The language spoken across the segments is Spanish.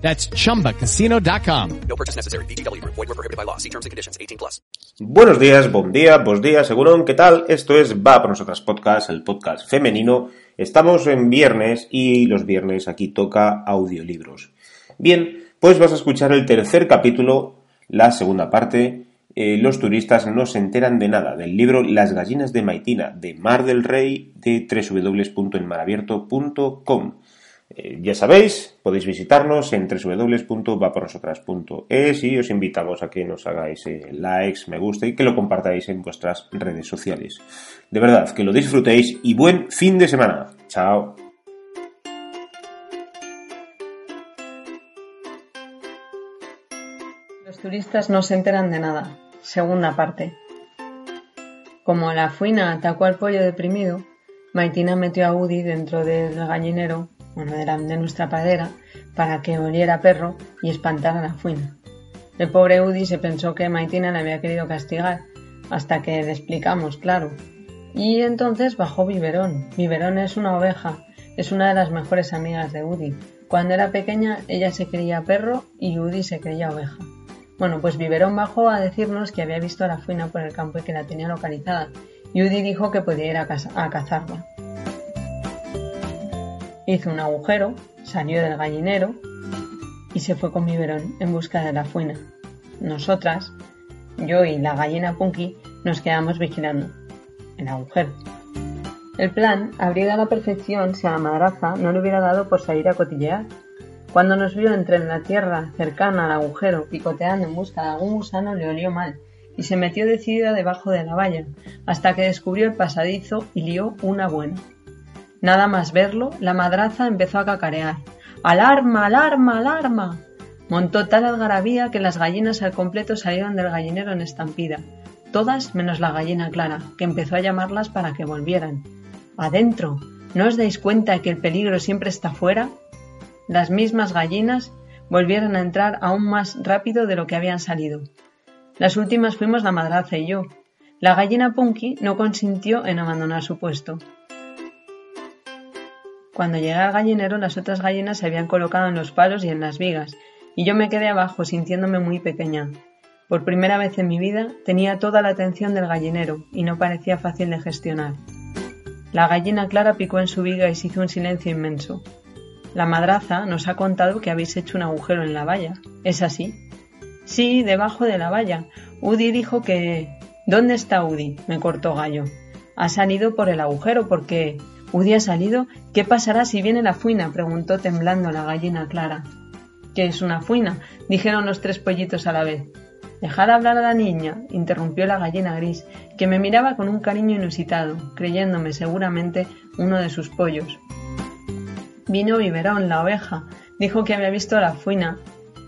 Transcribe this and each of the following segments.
That's chumbacasino.com. No purchase necessary. BGW. Void were prohibited by law. See terms and conditions. 18 plus. Buenos días, buen día, bos días, segurón, ¿qué tal? Esto es Va por nosotras podcast, el podcast femenino. Estamos en viernes y los viernes aquí toca audiolibros. Bien, pues vas a escuchar el tercer capítulo, la segunda parte. eh, los turistas no se enteran de nada del libro Las gallinas de Maitina de Mar del Rey de www.enmarabierto.com. Eh, ya sabéis, podéis visitarnos en www.vapornosotras.es y os invitamos a que nos hagáis eh, likes, me gusta y que lo compartáis en vuestras redes sociales. De verdad, que lo disfrutéis y buen fin de semana. Chao. Los turistas no se enteran de nada. Segunda parte. Como la fuina atacó al pollo deprimido, Maitina metió a Udi dentro del gallinero, bueno, de, de nuestra pradera, para que oliera perro y espantara la fuina. El pobre Udi se pensó que Maitina le había querido castigar, hasta que le explicamos, claro. Y entonces bajó Biberón. Biberón es una oveja, es una de las mejores amigas de Udi. Cuando era pequeña, ella se creía perro y Udi se creía oveja. Bueno, pues Biberón bajó a decirnos que había visto a la fuina por el campo y que la tenía localizada. Y Udi dijo que podía ir a, a cazarla. Hizo un agujero, salió del gallinero y se fue con Biberón en busca de la fuina. Nosotras, yo y la gallina Punky, nos quedamos vigilando el agujero. El plan habría a la perfección si a la madraza no le hubiera dado por salir a cotillear. Cuando nos vio entre la tierra cercana al agujero picoteando en busca de algún gusano le olió mal y se metió decidida debajo de la valla hasta que descubrió el pasadizo y lió una buena. Nada más verlo, la madraza empezó a cacarear. ¡Alarma, alarma, alarma! Montó tal algarabía que las gallinas al completo salieron del gallinero en estampida. Todas menos la gallina Clara, que empezó a llamarlas para que volvieran. ¡Adentro! ¿No os dais cuenta de que el peligro siempre está fuera? Las mismas gallinas volvieron a entrar aún más rápido de lo que habían salido. Las últimas fuimos la madraza y yo. La gallina Punky no consintió en abandonar su puesto. Cuando llegué al gallinero, las otras gallinas se habían colocado en los palos y en las vigas, y yo me quedé abajo sintiéndome muy pequeña. Por primera vez en mi vida tenía toda la atención del gallinero y no parecía fácil de gestionar. La gallina Clara picó en su viga y se hizo un silencio inmenso. La madraza nos ha contado que habéis hecho un agujero en la valla. ¿Es así? Sí, debajo de la valla. Udi dijo que... ¿Dónde está Udi? me cortó Gallo. Ha salido por el agujero porque... ¿Udi ha salido? ¿Qué pasará si viene la fuina? preguntó temblando la gallina Clara. ¿Qué es una fuina? dijeron los tres pollitos a la vez. Dejad hablar a la niña, interrumpió la gallina gris, que me miraba con un cariño inusitado, creyéndome seguramente uno de sus pollos. Vino Biberón, la oveja, dijo que había visto a la fuina,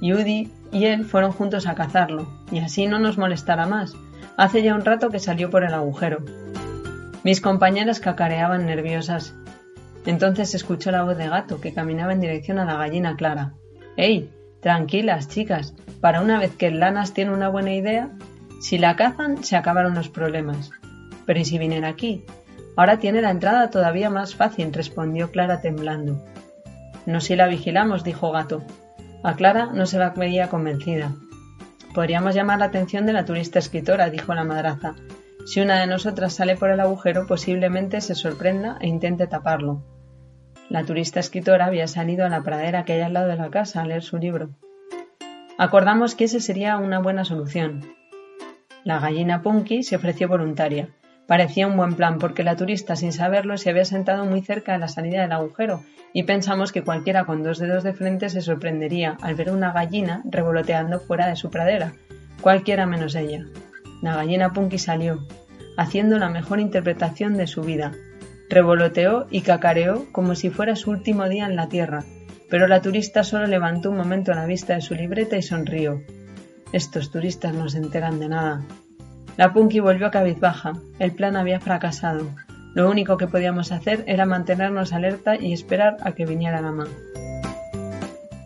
y Udi y él fueron juntos a cazarlo, y así no nos molestará más. Hace ya un rato que salió por el agujero. Mis compañeras cacareaban nerviosas. Entonces escuchó la voz de gato que caminaba en dirección a la gallina Clara. ¡Ey! Tranquilas, chicas. Para una vez que el Lanas tiene una buena idea, si la cazan, se acabaron los problemas. Pero ¿y si vienen aquí? Ahora tiene la entrada todavía más fácil, respondió Clara temblando. No si la vigilamos, dijo Gato. A Clara no se la veía convencida. Podríamos llamar la atención de la turista escritora, dijo la madraza. Si una de nosotras sale por el agujero, posiblemente se sorprenda e intente taparlo. La turista escritora había salido a la pradera que hay al lado de la casa a leer su libro. Acordamos que ese sería una buena solución. La gallina Punky se ofreció voluntaria. Parecía un buen plan porque la turista, sin saberlo, se había sentado muy cerca de la salida del agujero y pensamos que cualquiera con dos dedos de frente se sorprendería al ver una gallina revoloteando fuera de su pradera, cualquiera menos ella. La gallina Punky salió, haciendo la mejor interpretación de su vida. Revoloteó y cacareó como si fuera su último día en la tierra, pero la turista solo levantó un momento la vista de su libreta y sonrió. Estos turistas no se enteran de nada. La Punky volvió a cabizbaja. El plan había fracasado. Lo único que podíamos hacer era mantenernos alerta y esperar a que viniera la.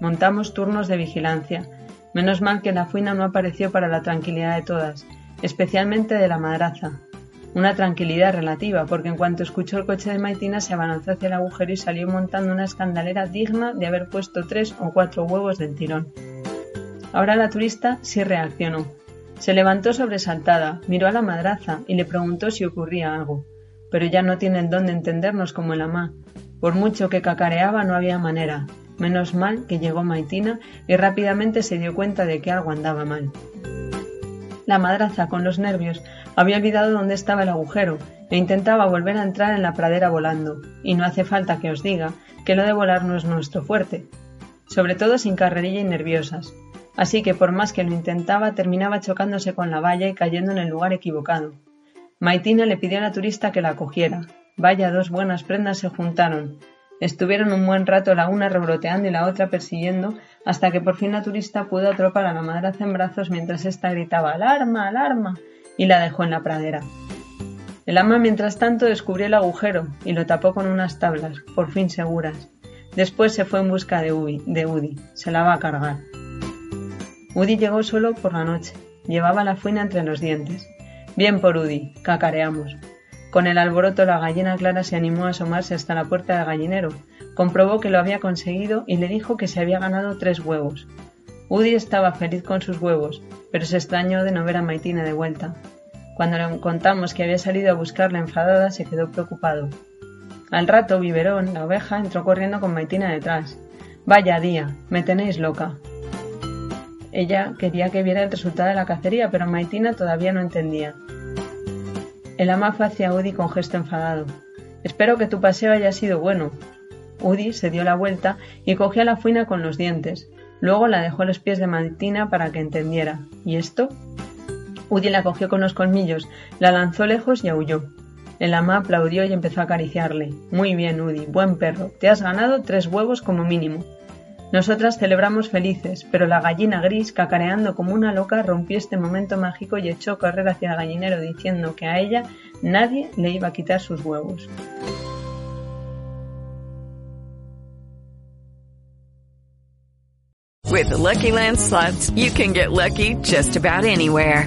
Montamos turnos de vigilancia. Menos mal que la fuina no apareció para la tranquilidad de todas, especialmente de la madraza. Una tranquilidad relativa, porque en cuanto escuchó el coche de Maitina se abalanzó hacia el agujero y salió montando una escandalera digna de haber puesto tres o cuatro huevos del tirón. Ahora la turista sí reaccionó. Se levantó sobresaltada, miró a la madraza y le preguntó si ocurría algo pero ya no tiene el don de entendernos como el amá. Por mucho que cacareaba no había manera. Menos mal que llegó Maitina y rápidamente se dio cuenta de que algo andaba mal. La madraza, con los nervios, había olvidado dónde estaba el agujero e intentaba volver a entrar en la pradera volando. Y no hace falta que os diga que lo de volar no es nuestro fuerte, sobre todo sin carrerilla y nerviosas. Así que por más que lo intentaba, terminaba chocándose con la valla y cayendo en el lugar equivocado. Maitina le pidió a la turista que la cogiera. Vaya, dos buenas prendas se juntaron. Estuvieron un buen rato la una revoloteando y la otra persiguiendo, hasta que por fin la turista pudo atropar a la madraza en brazos mientras ésta gritaba ¡Alarma! ¡Alarma! y la dejó en la pradera. El ama, mientras tanto, descubrió el agujero y lo tapó con unas tablas, por fin seguras. Después se fue en busca de, Udi, de Udi. Se la va a cargar. Udi llegó solo por la noche. Llevaba la fuina entre los dientes. Bien por Udi, cacareamos. Con el alboroto la gallina Clara se animó a asomarse hasta la puerta del gallinero, comprobó que lo había conseguido y le dijo que se había ganado tres huevos. Udi estaba feliz con sus huevos, pero se extrañó de no ver a Maitina de vuelta. Cuando le contamos que había salido a buscarla enfadada, se quedó preocupado. Al rato, Biberón, la oveja, entró corriendo con Maitina detrás. Vaya día, me tenéis loca. Ella quería que viera el resultado de la cacería, pero Maitina todavía no entendía. El ama fue hacia Udi con gesto enfadado. Espero que tu paseo haya sido bueno. Udi se dio la vuelta y cogió a la fuina con los dientes. Luego la dejó a los pies de Maitina para que entendiera. ¿Y esto? Udi la cogió con los colmillos, la lanzó lejos y aulló. El ama aplaudió y empezó a acariciarle. Muy bien, Udi, buen perro. Te has ganado tres huevos como mínimo. Nosotras celebramos felices, pero la gallina gris, cacareando como una loca, rompió este momento mágico y echó a correr hacia el gallinero diciendo que a ella nadie le iba a quitar sus huevos. With the Lucky Land slots, you can get lucky just about anywhere.